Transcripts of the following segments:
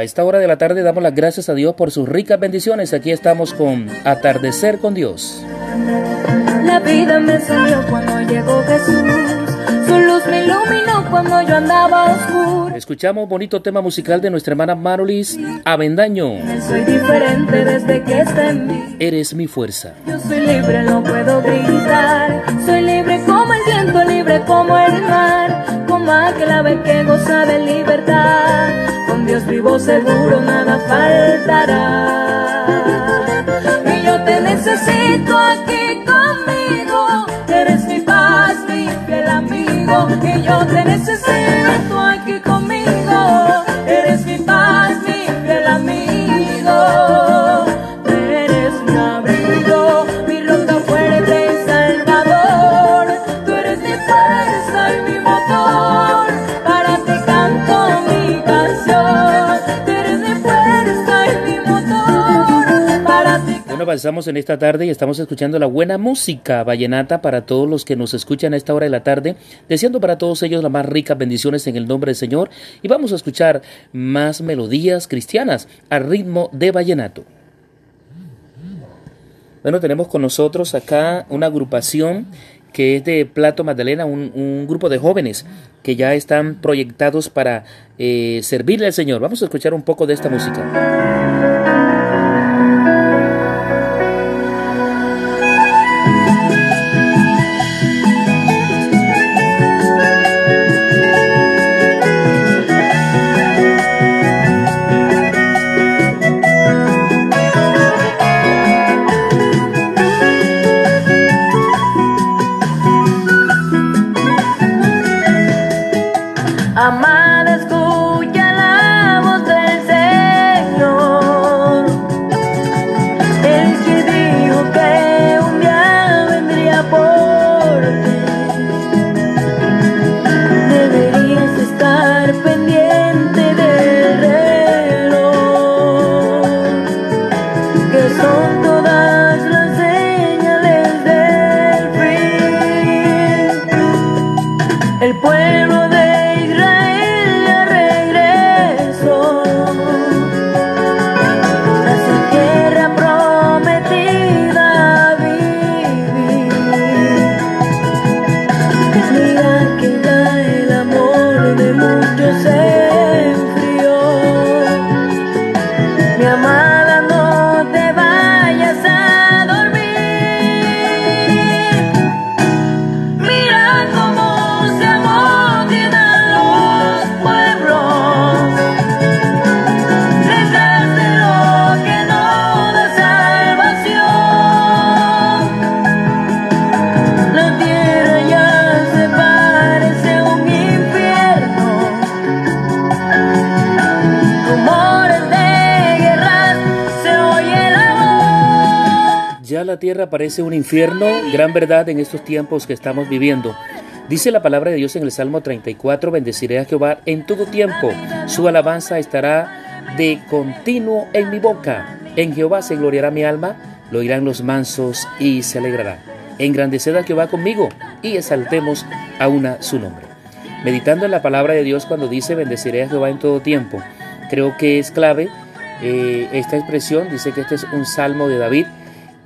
A esta hora de la tarde damos las gracias a Dios por sus ricas bendiciones. Aquí estamos con Atardecer con Dios. La vida me salió cuando llegó Jesús. Su luz me iluminó cuando yo andaba oscuro. Escuchamos bonito tema musical de nuestra hermana Marolis Avendaño. Soy diferente desde que está en mí. Eres mi fuerza. Yo soy libre, no puedo gritar. Soy libre como el viento, libre como el mar. Como aquel ave que goza de libertad. Seguro, nada faltará. Y yo te necesito aquí conmigo. Eres mi paz, mi fiel amigo. Y yo te necesito Bueno, avanzamos en esta tarde y estamos escuchando la buena música vallenata para todos los que nos escuchan a esta hora de la tarde, deseando para todos ellos las más ricas bendiciones en el nombre del Señor y vamos a escuchar más melodías cristianas al ritmo de vallenato. Bueno, tenemos con nosotros acá una agrupación que es de Plato Magdalena, un, un grupo de jóvenes que ya están proyectados para eh, servirle al Señor. Vamos a escuchar un poco de esta música. Amar la tierra parece un infierno, gran verdad en estos tiempos que estamos viviendo. Dice la palabra de Dios en el Salmo 34, bendeciré a Jehová en todo tiempo, su alabanza estará de continuo en mi boca. En Jehová se gloriará mi alma, lo oirán los mansos y se alegrarán. Engrandeced a Jehová conmigo y exaltemos a una su nombre. Meditando en la palabra de Dios cuando dice bendeciré a Jehová en todo tiempo, creo que es clave eh, esta expresión, dice que este es un salmo de David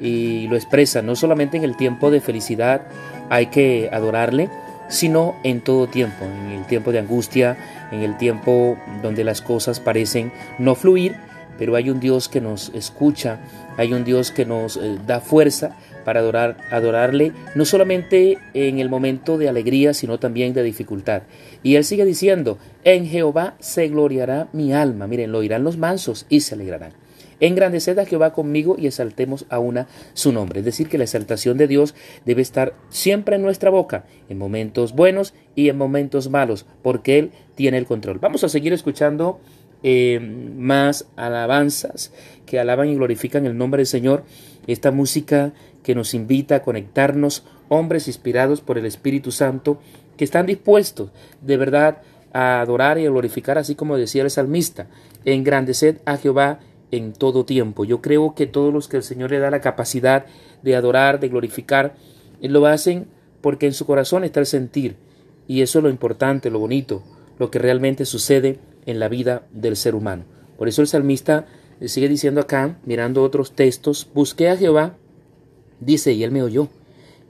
y lo expresa no solamente en el tiempo de felicidad hay que adorarle, sino en todo tiempo, en el tiempo de angustia, en el tiempo donde las cosas parecen no fluir, pero hay un Dios que nos escucha, hay un Dios que nos eh, da fuerza para adorar, adorarle, no solamente en el momento de alegría, sino también de dificultad. Y él sigue diciendo, en Jehová se gloriará mi alma, miren, lo oirán los mansos y se alegrarán. Engrandeced a Jehová conmigo y exaltemos a una su nombre. Es decir, que la exaltación de Dios debe estar siempre en nuestra boca, en momentos buenos y en momentos malos, porque Él tiene el control. Vamos a seguir escuchando eh, más alabanzas que alaban y glorifican el nombre del Señor. Esta música que nos invita a conectarnos, hombres inspirados por el Espíritu Santo, que están dispuestos de verdad a adorar y a glorificar, así como decía el salmista, engrandeced a Jehová en todo tiempo. Yo creo que todos los que el Señor le da la capacidad de adorar, de glorificar, lo hacen porque en su corazón está el sentir. Y eso es lo importante, lo bonito, lo que realmente sucede en la vida del ser humano. Por eso el salmista sigue diciendo acá, mirando otros textos, busqué a Jehová, dice, y él me oyó,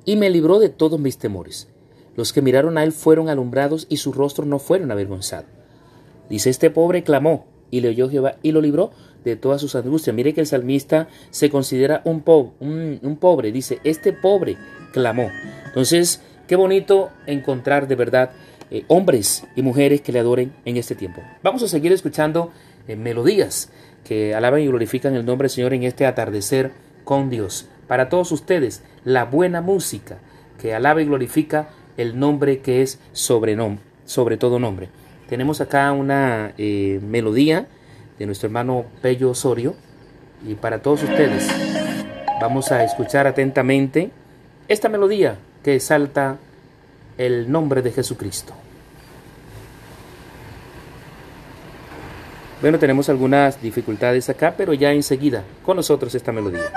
y me libró de todos mis temores. Los que miraron a él fueron alumbrados y su rostro no fueron avergonzados. Dice, este pobre clamó y le oyó Jehová y lo libró de todas sus angustias. Mire que el salmista se considera un, pobre. Dice, este pobre clamó. Entonces, qué bonito encontrar de verdad eh, hombres y mujeres que le adoren en este tiempo. Vamos a seguir escuchando eh, melodías que alaban y glorifican el nombre del Señor en este atardecer con Dios. Para todos ustedes, la buena música que alaba y glorifica el nombre que es sobre, sobre todo nombre. Tenemos acá una eh, melodía de nuestro hermano Pello Osorio y para todos ustedes vamos a escuchar atentamente esta melodía que salta el nombre de Jesucristo. Bueno, tenemos algunas dificultades acá, pero ya enseguida con nosotros esta melodía.